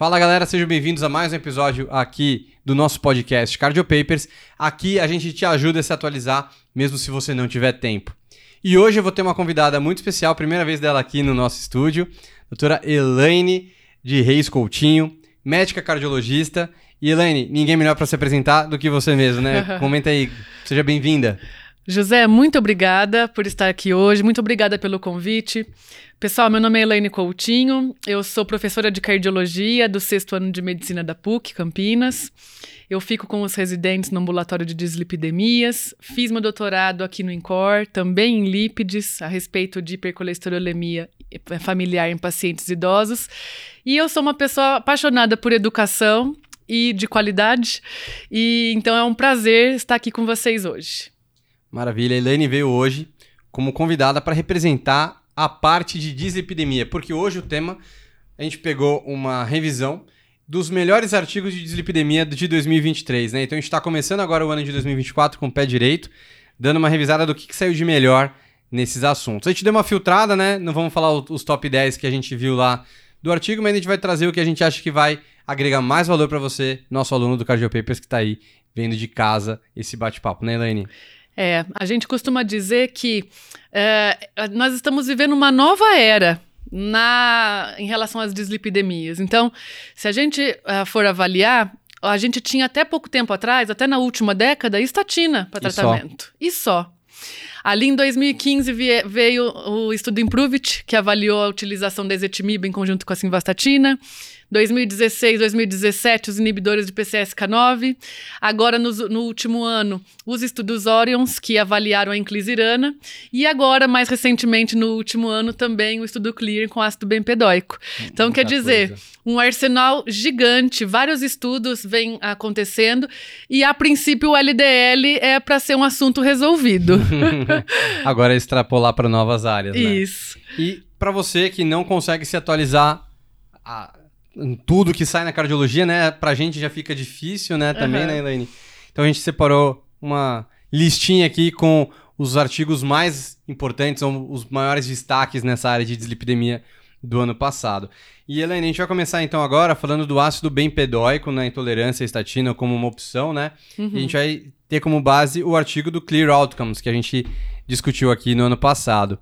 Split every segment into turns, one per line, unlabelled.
Fala galera, sejam bem-vindos a mais um episódio aqui do nosso podcast Cardio Papers. Aqui a gente te ajuda a se atualizar, mesmo se você não tiver tempo. E hoje eu vou ter uma convidada muito especial, primeira vez dela aqui no nosso estúdio, doutora Elaine de Reis Coutinho, médica cardiologista. E Elaine, ninguém melhor para se apresentar do que você mesmo, né? Comenta aí, seja bem-vinda.
José, muito obrigada por estar aqui hoje, muito obrigada pelo convite. Pessoal, meu nome é Elaine Coutinho, eu sou professora de cardiologia do sexto ano de medicina da PUC, Campinas. Eu fico com os residentes no ambulatório de dislipidemias, fiz meu doutorado aqui no INCOR, também em lípides, a respeito de hipercolesterolemia familiar em pacientes idosos. E eu sou uma pessoa apaixonada por educação e de qualidade, e então é um prazer estar aqui com vocês hoje.
Maravilha. A Elaine veio hoje como convidada para representar a parte de dislipidemia, porque hoje o tema a gente pegou uma revisão dos melhores artigos de dislipidemia de 2023, né? Então a gente está começando agora o ano de 2024 com o pé direito, dando uma revisada do que, que saiu de melhor nesses assuntos. A gente deu uma filtrada, né? Não vamos falar os top 10 que a gente viu lá do artigo, mas a gente vai trazer o que a gente acha que vai agregar mais valor para você, nosso aluno do Cardio Papers que está aí vendo de casa esse bate-papo, né, Elaine?
É, a gente costuma dizer que é, nós estamos vivendo uma nova era na, em relação às dislipidemias. Então, se a gente uh, for avaliar, a gente tinha até pouco tempo atrás, até na última década, estatina para tratamento. E só. Ali em 2015 veio o estudo Improvit, que avaliou a utilização da ezetimibe em conjunto com a simvastatina. 2016, 2017, os inibidores de PCSK9. Agora, no, no último ano, os estudos Orions, que avaliaram a inclisiran. E agora, mais recentemente, no último ano, também o estudo Clear com ácido bempedóico. Então, Muita quer dizer, coisa. um arsenal gigante, vários estudos vêm acontecendo. E, a princípio, o LDL é para ser um assunto resolvido.
agora é extrapolar para novas áreas, né?
Isso.
E para você que não consegue se atualizar a tudo que sai na cardiologia, né? Pra gente já fica difícil, né? Também, uhum. né, Elaine? Então a gente separou uma listinha aqui com os artigos mais importantes, ou os maiores destaques nessa área de dislipidemia do ano passado. E Elaine, a gente vai começar então agora falando do ácido bempedóico na intolerância à estatina como uma opção, né? Uhum. E a gente vai ter como base o artigo do Clear Outcomes, que a gente discutiu aqui no ano passado.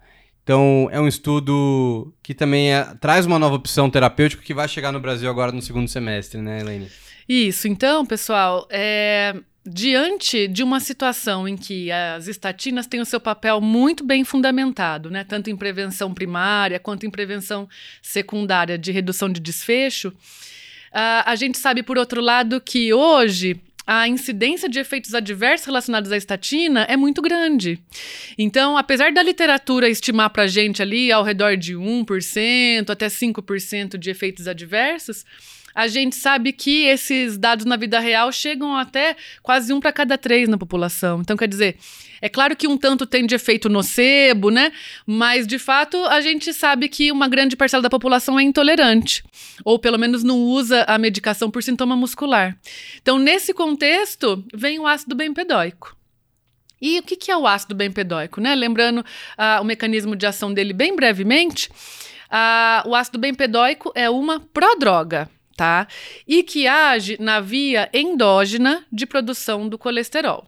Então, é um estudo que também é, traz uma nova opção terapêutica que vai chegar no Brasil agora no segundo semestre, né, Elaine?
Isso. Então, pessoal, é, diante de uma situação em que as estatinas têm o seu papel muito bem fundamentado, né, tanto em prevenção primária quanto em prevenção secundária de redução de desfecho, uh, a gente sabe, por outro lado, que hoje a incidência de efeitos adversos relacionados à estatina é muito grande. Então, apesar da literatura estimar para a gente ali ao redor de 1% até 5% de efeitos adversos, a gente sabe que esses dados na vida real chegam até quase um para cada três na população. Então, quer dizer, é claro que um tanto tem de efeito nocebo, né? Mas, de fato, a gente sabe que uma grande parcela da população é intolerante, ou pelo menos não usa a medicação por sintoma muscular. Então, nesse contexto, vem o ácido bempedóico. E o que, é o ácido bempedóico, né? Lembrando uh, o mecanismo de ação dele bem brevemente, uh, o ácido bempedóico é uma prodroga tá? E que age na via endógena de produção do colesterol.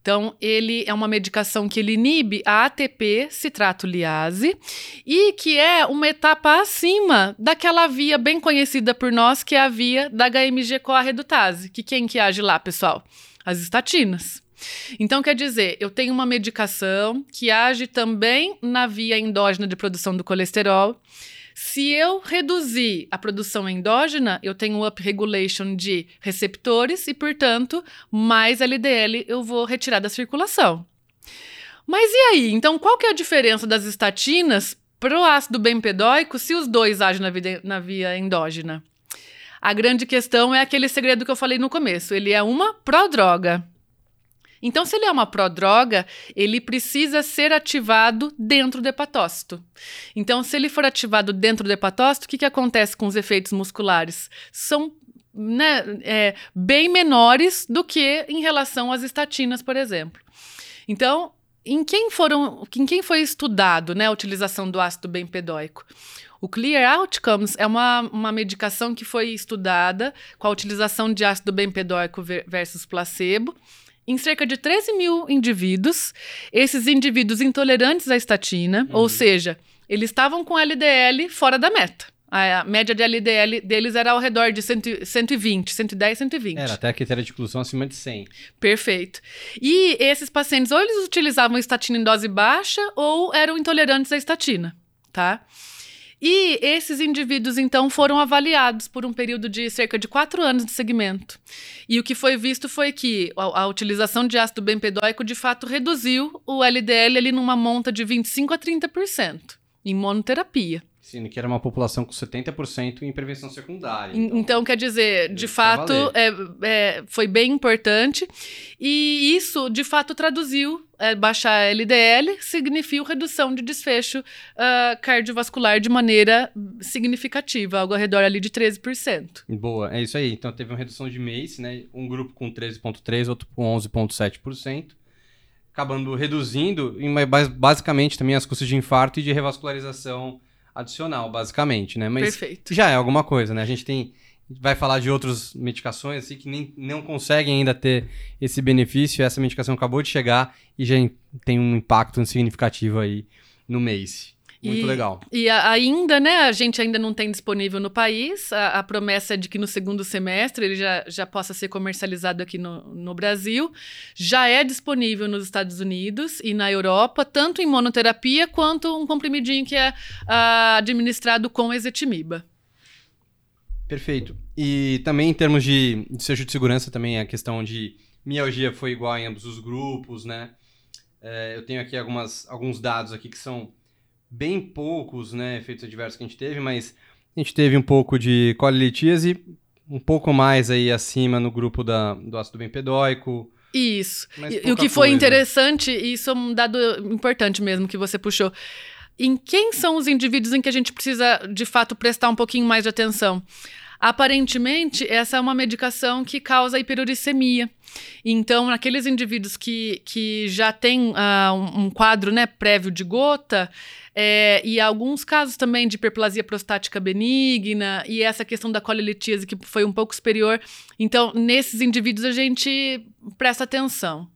Então, ele é uma medicação que inibe a ATP citratoliase e que é uma etapa acima daquela via bem conhecida por nós, que é a via da HMG-CoA redutase. Que quem que age lá, pessoal? As estatinas. Então, quer dizer, eu tenho uma medicação que age também na via endógena de produção do colesterol se eu reduzir a produção endógena, eu tenho upregulation de receptores e, portanto, mais LDL eu vou retirar da circulação. Mas e aí? Então, qual que é a diferença das estatinas para o ácido bempedóico se os dois agem na, vida, na via endógena? A grande questão é aquele segredo que eu falei no começo. Ele é uma prodroga. Então, se ele é uma prodroga, ele precisa ser ativado dentro do hepatócito. Então, se ele for ativado dentro do hepatócito, o que, que acontece com os efeitos musculares? São né, é, bem menores do que em relação às estatinas, por exemplo. Então, em quem foram, em quem foi estudado, né, a utilização do ácido bempedóico? O Clear Outcomes é uma, uma medicação que foi estudada com a utilização de ácido bempedóico versus placebo em cerca de 13 mil indivíduos. Esses indivíduos intolerantes à estatina, uhum. ou seja, eles estavam com LDL fora da meta. A média de LDL deles era ao redor de 100, 120, 110, 120.
Era até a critério de inclusão acima de 100.
Perfeito. E esses pacientes, ou eles utilizavam estatina em dose baixa, ou eram intolerantes à estatina, tá? E esses indivíduos, então, foram avaliados por um período de cerca de quatro anos de segmento. E o que foi visto foi que a, a utilização de ácido bempedóico, de fato, reduziu o LDL ali numa monta de 25% a 30% em monoterapia.
Sim, que era uma população com 70% em prevenção secundária.
Então, então quer dizer, de fato, é, é, foi bem importante. E isso, de fato, traduziu é, baixar LDL, significa redução de desfecho uh, cardiovascular de maneira significativa, algo ao redor ali de 13%.
Boa, é isso aí. Então teve uma redução de MACE, né? Um grupo com 13,3%, outro com 11,7% acabando reduzindo, basicamente também as custas de infarto e de revascularização adicional, basicamente, né? Mas
Perfeito.
já é alguma coisa, né? A gente tem vai falar de outras medicações assim, que nem, não conseguem ainda ter esse benefício. Essa medicação acabou de chegar e já tem um impacto significativo aí no mês. Muito
e,
legal.
E ainda, né, a gente ainda não tem disponível no país. A, a, promessa é de que no segundo semestre ele já, já possa ser comercializado aqui no, no Brasil. Já é disponível nos Estados Unidos e na Europa, tanto em monoterapia quanto um comprimidinho que é uh, administrado com ezetimiba.
Perfeito. E também em termos de, de seja de segurança, também a questão de mialgia foi igual em ambos os grupos, né? É, eu tenho aqui algumas, alguns dados aqui que são bem poucos, né, efeitos adversos que a gente teve, mas a gente teve um pouco de colilitíase, um pouco mais aí acima no grupo da, do ácido bempedóico.
Isso. E, o que foi coisa. interessante, e isso é um dado importante mesmo que você puxou. Em quem são os indivíduos em que a gente precisa, de fato, prestar um pouquinho mais de atenção? Aparentemente, essa é uma medicação que causa hiperuricemia. Então, naqueles indivíduos que, que já têm uh, um, um, quadro né, prévio de gota, é, e alguns casos também de hiperplasia prostática benigna, e essa questão da colelitíase que foi um pouco superior. Então, nesses indivíduos, a gente presta atenção.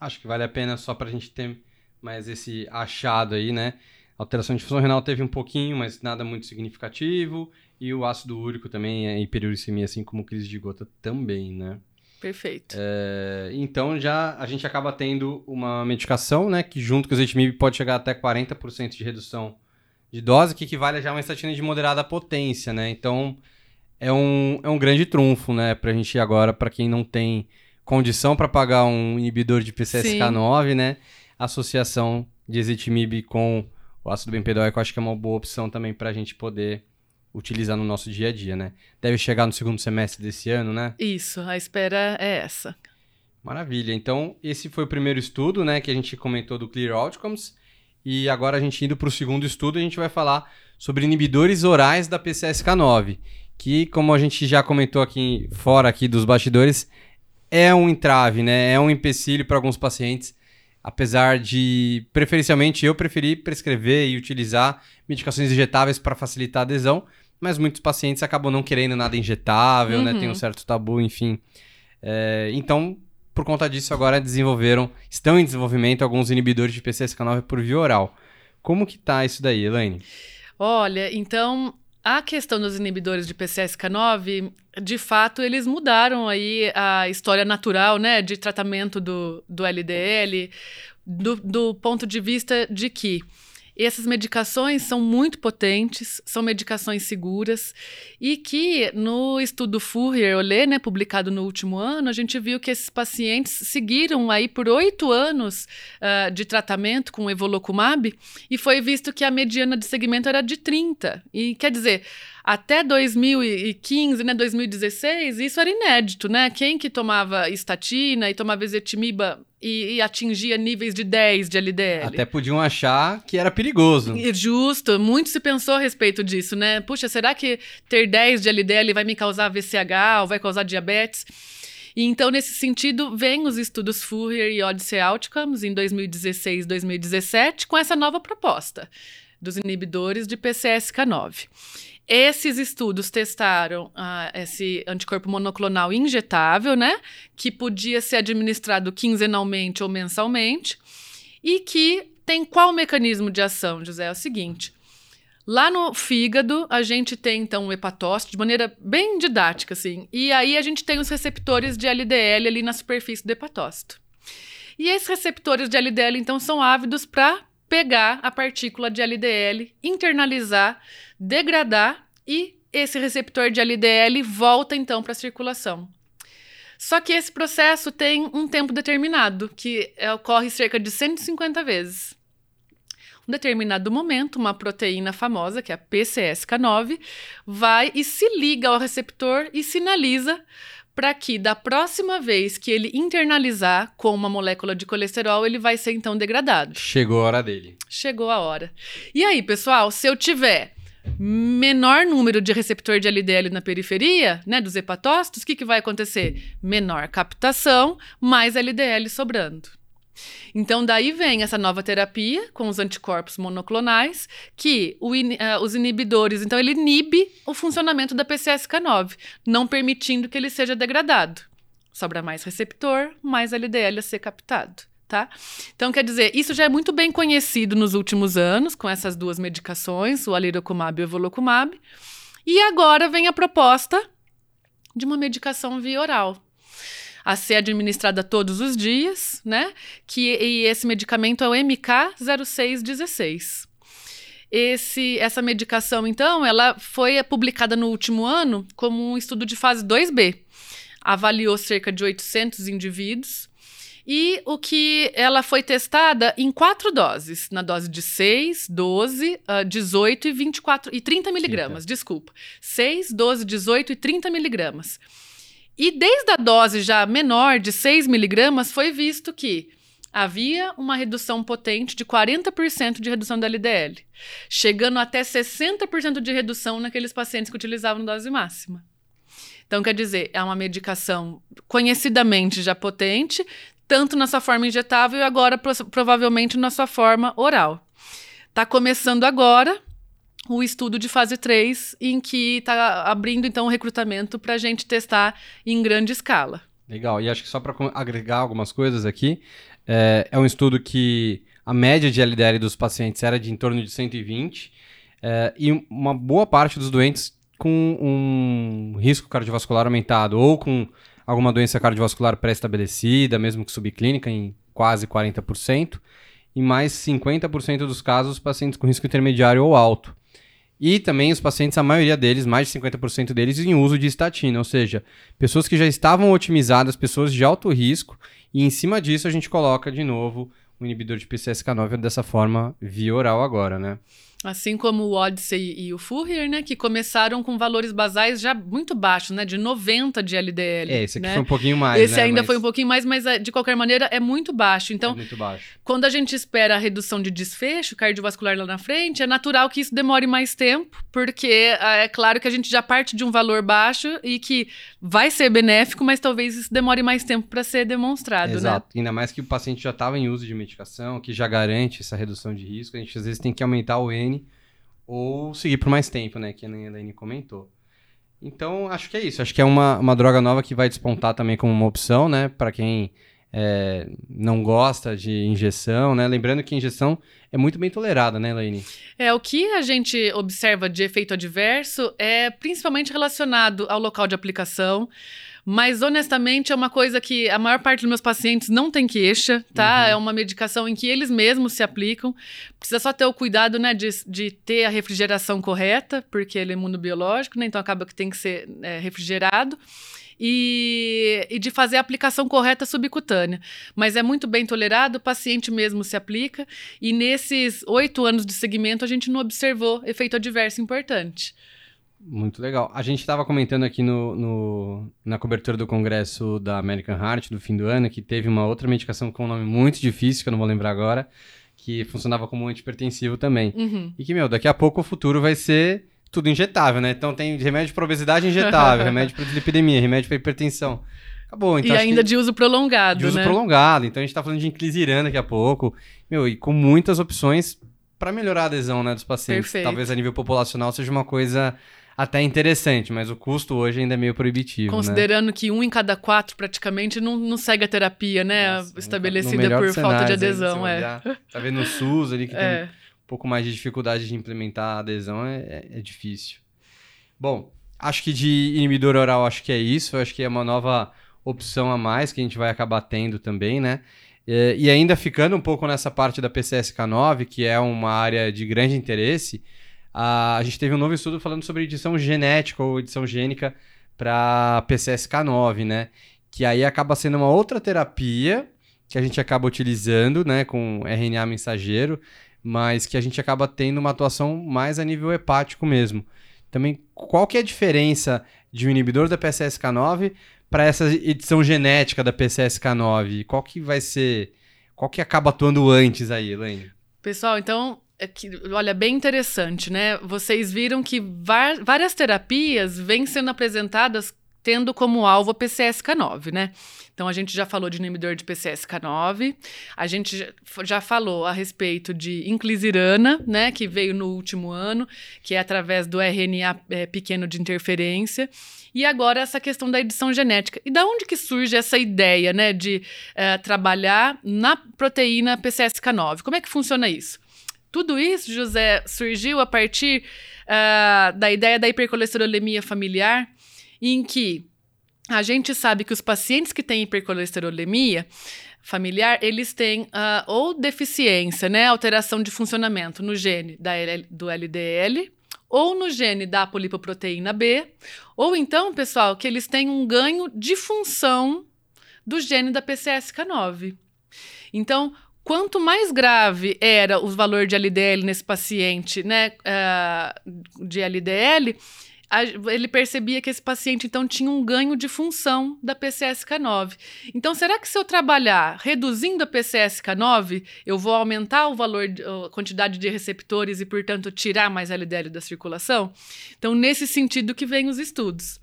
Acho que vale a pena só para a gente ter mais esse achado aí, né? Alteração de função renal teve um pouquinho, mas nada muito significativo. E o ácido úrico também é hiperuricemia, assim como crise de gota também, né?
Perfeito.
É, então já a gente acaba tendo uma medicação, né, que junto com o ezetimibe pode chegar até 40% de redução de dose, que equivale a já uma estatina de moderada potência, né? Então é um, é um grande trunfo, né, pra gente agora, para quem não tem condição para pagar um inibidor de PCSK9, Sim. né? Associação de ezetimibe com o ácido bempedóico acho que é uma boa opção também para a gente poder utilizar no nosso dia a dia, né? Deve chegar no segundo semestre desse ano, né?
Isso, a espera é essa.
Maravilha. Então, esse foi o primeiro estudo, né, que a gente comentou do Clear Outcomes. E agora a gente indo para o segundo estudo, a gente vai falar sobre inibidores orais da PCSK9, que como a gente já comentou aqui fora aqui dos bastidores, é um entrave, né? É um empecilho para alguns pacientes, apesar de preferencialmente eu preferi prescrever e utilizar medicações injetáveis para facilitar a adesão, mas muitos pacientes acabam não querendo nada injetável, uhum. né? Tem um uhum. certo tabu, enfim. É, então, por conta disso, agora desenvolveram, estão em desenvolvimento alguns inibidores de PCSK9 por via oral. Como que tá isso daí, Elaine?
Olha, então a questão dos inibidores de PCSK9, de fato, eles mudaram aí a história natural, né, de tratamento do, do LDL, do, do ponto de vista de que essas medicações são muito potentes, são medicações seguras e que no estudo Fourier-Olé, né, publicado no último ano, a gente viu que esses pacientes seguiram aí por oito anos uh, de tratamento com evolocumab e foi visto que a mediana de segmento era de 30. E quer dizer, até 2015, né, 2016, isso era inédito, né? Quem que tomava estatina e tomava ezetimiba e, e, atingia níveis de 10 de LDL?
Até podiam achar que era perigoso.
Justo, muito se pensou a respeito disso, né? Puxa, será que ter 10 de LDL vai me causar VCH ou vai causar diabetes? E então, nesse sentido, vem os estudos Fourier e Odyssey Outcomes em 2016 2017 com essa nova proposta dos inibidores de PCSK9. Esses estudos testaram uh, esse anticorpo monoclonal injetável, né? Que podia ser administrado quinzenalmente ou mensalmente. E que tem qual mecanismo de ação, José? É o seguinte. Lá no fígado, a gente tem, então, o hepatócito, de maneira bem didática, assim. E aí a gente tem os receptores de LDL ali na superfície do hepatócito. E esses receptores de LDL, então, são ávidos para pegar a partícula de LDL, internalizar, degradar e esse receptor de LDL volta então para a circulação. Só que esse processo tem um tempo determinado, que é, ocorre cerca de 150 vezes. Um determinado momento, uma proteína famosa, que é a PCSK9, vai e se liga ao receptor e sinaliza para que da próxima vez que ele internalizar com uma molécula de colesterol, ele vai ser então degradado.
Chegou a hora dele.
Chegou a hora. E aí, pessoal, se eu tiver menor número de receptor de LDL na periferia, né, dos hepatócitos, o que, que vai acontecer? Menor captação, mais LDL sobrando. Então, daí vem essa nova terapia com os anticorpos monoclonais, que o, uh, os inibidores, então, ele inibe o funcionamento da PCSK9, não permitindo que ele seja degradado. Sobra mais receptor, mais LDL a ser captado. Tá? Então, quer dizer, isso já é muito bem conhecido nos últimos anos, com essas duas medicações, o alirocumab e o evolocumab. E agora vem a proposta de uma medicação via oral, a ser administrada todos os dias, né? Que, e esse medicamento é o MK0616. Esse, essa medicação, então, ela foi publicada no último ano como um estudo de fase 2B. Avaliou cerca de 800 indivíduos e o que ela foi testada em quatro doses, na dose de 6, 12, uh, 18 e 24 e 30 miligramas, desculpa. 6, 12, 18 e 30 miligramas. E desde a dose já menor de 6 miligramas, foi visto que havia uma redução potente de 40% de redução da LDL, chegando até 60% de redução naqueles pacientes que utilizavam dose máxima. Então, quer dizer, é uma medicação conhecidamente já potente, tanto na sua forma injetável e agora provavelmente na sua forma oral. Está começando agora, o estudo de fase 3, em que está abrindo então o recrutamento para a gente testar em grande escala.
Legal, e acho que só para agregar algumas coisas aqui, é, é, um estudo que a média de LDL dos pacientes era de em torno de 120, é, e uma boa parte dos doentes com um risco cardiovascular aumentado ou com alguma doença cardiovascular pré-estabelecida, mesmo que subclínica, em quase 40%, e mais 50% dos casos pacientes com risco intermediário ou alto. E também os pacientes, a maioria deles, mais de 50% deles, em uso de estatina, ou seja, pessoas que já estavam otimizadas, pessoas de alto risco, e em cima disso a gente coloca de novo o inibidor de PCSK9 dessa forma via oral agora, né?
Assim como o Odyssey e o Fourier, né? Que começaram com valores basais já muito baixos, né? De 90 de LDL.
É, esse aqui
né?
foi um pouquinho mais,
Esse
né?
ainda
mas...
foi um pouquinho mais, mas eh, de qualquer maneira é muito baixo. Então,
é muito baixo.
quando a gente espera a redução de desfecho cardiovascular lá na frente, é natural que isso demore mais tempo, porque ah, é claro que a gente já parte de um valor baixo e que vai ser benéfico, mas talvez isso demore mais tempo para ser demonstrado,
Exato.
né?
Ainda mais que o paciente já estava em uso de medicação, que já garante essa redução de risco. A gente às vezes tem que aumentar o N ou seguir por mais tempo, né? Que a Elaine comentou. Então, acho que é isso. Acho que é uma, uma droga nova que vai despontar também como uma opção, né? Para quem é, não gosta de injeção, né? Lembrando que injeção é muito bem tolerada, né, Elaine?
É, o que a gente observa de efeito adverso é principalmente relacionado ao local de aplicação. Mas, honestamente, é uma coisa que a maior parte dos meus pacientes não tem queixa, tá? Uhum. É uma medicação em que eles mesmos se aplicam. Precisa só ter o cuidado, né, de, de ter a refrigeração correta, porque ele é imunobiológico, né? Então acaba que tem que ser é, refrigerado. E, e, de fazer a aplicação correta subcutânea. Mas é muito bem tolerado, o paciente mesmo se aplica, e nesses oito anos de segmento a gente não observou efeito adverso importante.
Muito legal. A gente estava comentando aqui no, no, na cobertura do congresso da American Heart do fim do ano que teve uma outra medicação com um nome muito difícil, que eu não vou lembrar agora, que funcionava como antipertensivo também.
Uhum.
E que, meu, daqui a pouco o futuro vai ser tudo injetável, né? Então tem remédio para obesidade injetável, remédio para dislipidemia, remédio para hipertensão. acabou. Então,
e ainda de uso prolongado,
de uso
né?
prolongado. Então a gente tá falando de inclisiran daqui a pouco. Meu, e com muitas opções para melhorar a adesão né, dos pacientes.
Perfeito.
Talvez a nível populacional seja uma coisa até interessante, mas o custo hoje ainda é meio proibitivo. né?
Considerando que um em cada quatro praticamente não, não segue a terapia, né?
Nossa,
estabelecida por falta de
aí,
adesão.
você
é.
olhar, Tá vendo no SUS ali que tem
É.
um pouco mais de dificuldade de implementar a adesão, é, é- é difícil. Bom, acho que de inibidor oral, acho que é isso. Acho que é uma nova opção a mais que a gente vai acabar tendo também, né? É, E ainda ficando um pouco nessa parte da PCSK9, que é uma área de grande interesse, a, gente teve um novo estudo falando sobre edição genética ou edição gênica para PCSK9, né? Que aí acaba sendo uma outra terapia que a gente acaba utilizando, né, com RNA mensageiro, mas que a gente acaba tendo uma atuação mais a nível hepático mesmo. Também, qual que é a diferença de um inibidor da PCSK9 para essa edição genética da PCSK9? Qual que vai ser, qual que acaba atuando antes aí, Elaine?
Pessoal, então, é olha, bem interessante, né? Vocês viram que várias terapias vêm sendo apresentadas tendo como alvo a PCSK9, né? Então, a gente já falou de inibidor de PCSK9, a gente já- falou a respeito de inclisiran, né, que veio no último ano, que é através do RNA é, pequeno de interferência, e agora essa questão da edição genética. E da onde que surge essa ideia, né, de eh, trabalhar na proteína PCSK9? Como é que funciona isso? Tudo isso, José, surgiu a partir ah, da ideia da hipercolesterolemia familiar, em que a gente sabe que os pacientes que têm hipercolesterolemia familiar, eles têm ah, ou deficiência, né, alteração de funcionamento no gene da do LDL, ou no gene da polipoproteína B, ou então, pessoal, que eles têm um ganho de função do gene da PCSK9. Então, quanto mais grave era o valor de LDL nesse paciente, né, ah, de LDL, a- ele percebia que esse paciente então tinha um ganho de função da PCSK9. Então, será que se eu trabalhar reduzindo a PCSK9, eu vou aumentar o valor, a quantidade de receptores e, portanto, tirar mais LDL da circulação? Então, nesse sentido que vem os estudos.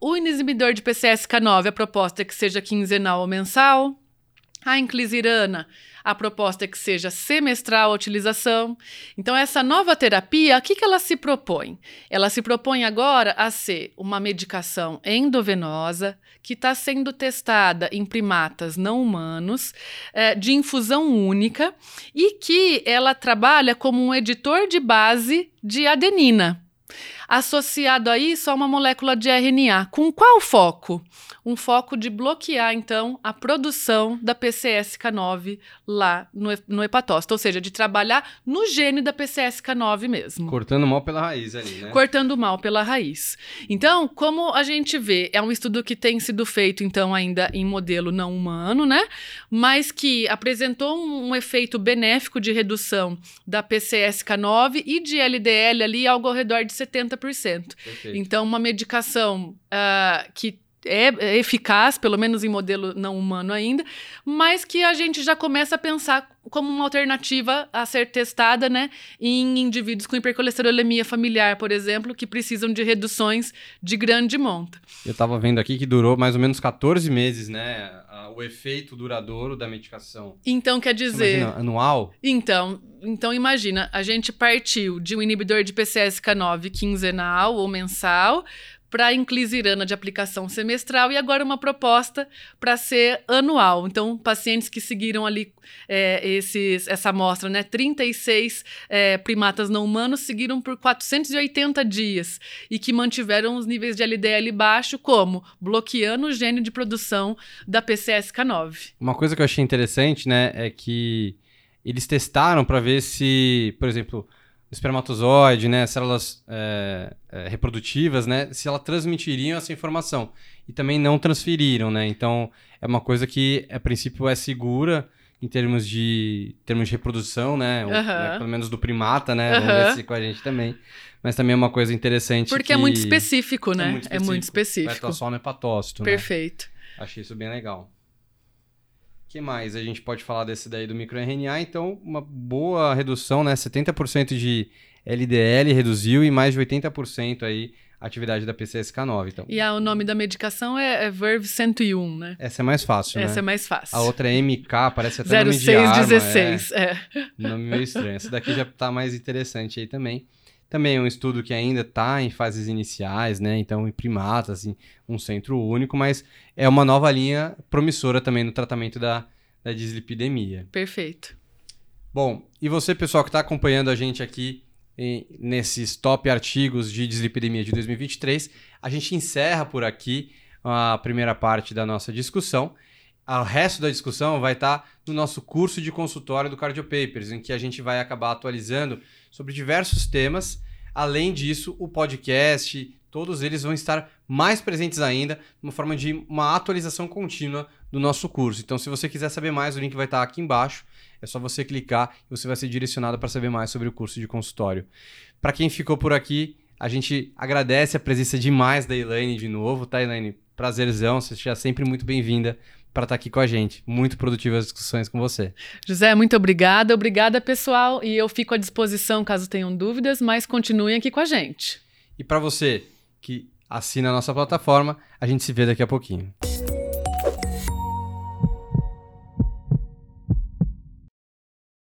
O inibidor de PCSK9, a proposta é que seja quinzenal ou mensal. A inclisirana, a proposta é que seja semestral a utilização. Então, essa nova terapia, o que, que ela se propõe? Ela se propõe agora a ser uma medicação endovenosa que está sendo testada em primatas não humanos, eh, de infusão única, e que ela trabalha como um editor de base de adenina. Associado a isso a uma molécula de RNA. Com qual foco? Um foco de bloquear, então, a produção da PCSK9 lá no, no hepatócito, ou seja, de trabalhar no gene da PCSK9 mesmo.
Cortando mal pela raiz ali, né?
Cortando mal pela raiz. Então, como a gente vê, é um estudo que tem sido feito, então, ainda em modelo não humano, né? Mas que apresentou um, um efeito benéfico de redução da PCSK9 e de LDL ali algo ao redor de 70%.
Perfeito.
Então, uma medicação ah, que é eficaz, pelo menos em modelo não humano ainda, mas que a gente já começa a pensar como uma alternativa a ser testada, né, em indivíduos com hipercolesterolemia familiar, por exemplo, que precisam de reduções de grande monta.
Eu tava vendo aqui que durou mais ou menos 14 meses, né? O efeito duradouro da medicação.
Então, quer dizer,
imagina, anual?
Então, então imagina, a gente partiu de um inibidor de PCSK9 quinzenal ou mensal para inclisirana de aplicação semestral e agora uma proposta para ser anual. Então, pacientes que seguiram ali é, esses, essa amostra, né, 36 é, primatas não humanos seguiram por 480 dias e que mantiveram os níveis de LDL baixo, como bloqueando o gene de produção da PCSK9.
Uma coisa que eu achei interessante, né, é que eles testaram para ver se, por exemplo, espermatozoide, né, células é, é, reprodutivas, né, se elas transmitiriam essa informação. E também não transferiram, né? Então, é uma coisa que, a princípio, é segura em termos de, termos de reprodução, né? Ou, né, Pelo menos do primata, né? Vamos
Aham.
ver se com a gente também. Mas também é uma coisa interessante
Porque
que...
é muito específico, né?
muito
É muito
Vai
específico.
atuar só no hepatócito, né?
Perfeito.
Achei isso bem legal. O que mais a gente pode falar desse daí do microRNA? Então, uma boa redução, né? 70% de LDL reduziu e mais de 80% aí atividade da PCSK9. Então.
E a, o nome da medicação é, é Verve 101, né?
Essa é mais fácil,
Essa
né?
é mais fácil.
A outra é MK, parece até nome de arma.
0616, é.
é. Nome meio estranho. Essa daqui já tá mais interessante aí também. Também é um estudo que ainda está em fases iniciais, né? Então, em primatas, assim, um centro único, mas é uma nova linha promissora também no tratamento da, da dislipidemia.
Perfeito.
Bom, e você, pessoal, que está acompanhando a gente aqui em, nesses top artigos de dislipidemia de 2023, a gente encerra por aqui a primeira parte da nossa discussão. O resto da discussão vai estar tá no nosso curso de consultório do Cardio Papers, em que a gente vai acabar atualizando sobre diversos temas. Além disso, o podcast, todos eles vão estar mais presentes ainda, uma forma de uma atualização contínua do nosso curso. Então, se você quiser saber mais, o link vai estar aqui embaixo. É só você clicar e você vai ser direcionado para saber mais sobre o curso de consultório. Para quem ficou por aqui, a gente agradece a presença demais da Elaine de novo, tá, Elaine? Prazerzão, você seja sempre muito bem-vinda para estar aqui com a gente. Muito produtivas discussões com você.
José, muito obrigada. Obrigada, pessoal. E eu fico à disposição caso tenham dúvidas, mas continuem aqui com a gente.
E para você que assina a nossa plataforma, a gente se vê daqui a pouquinho.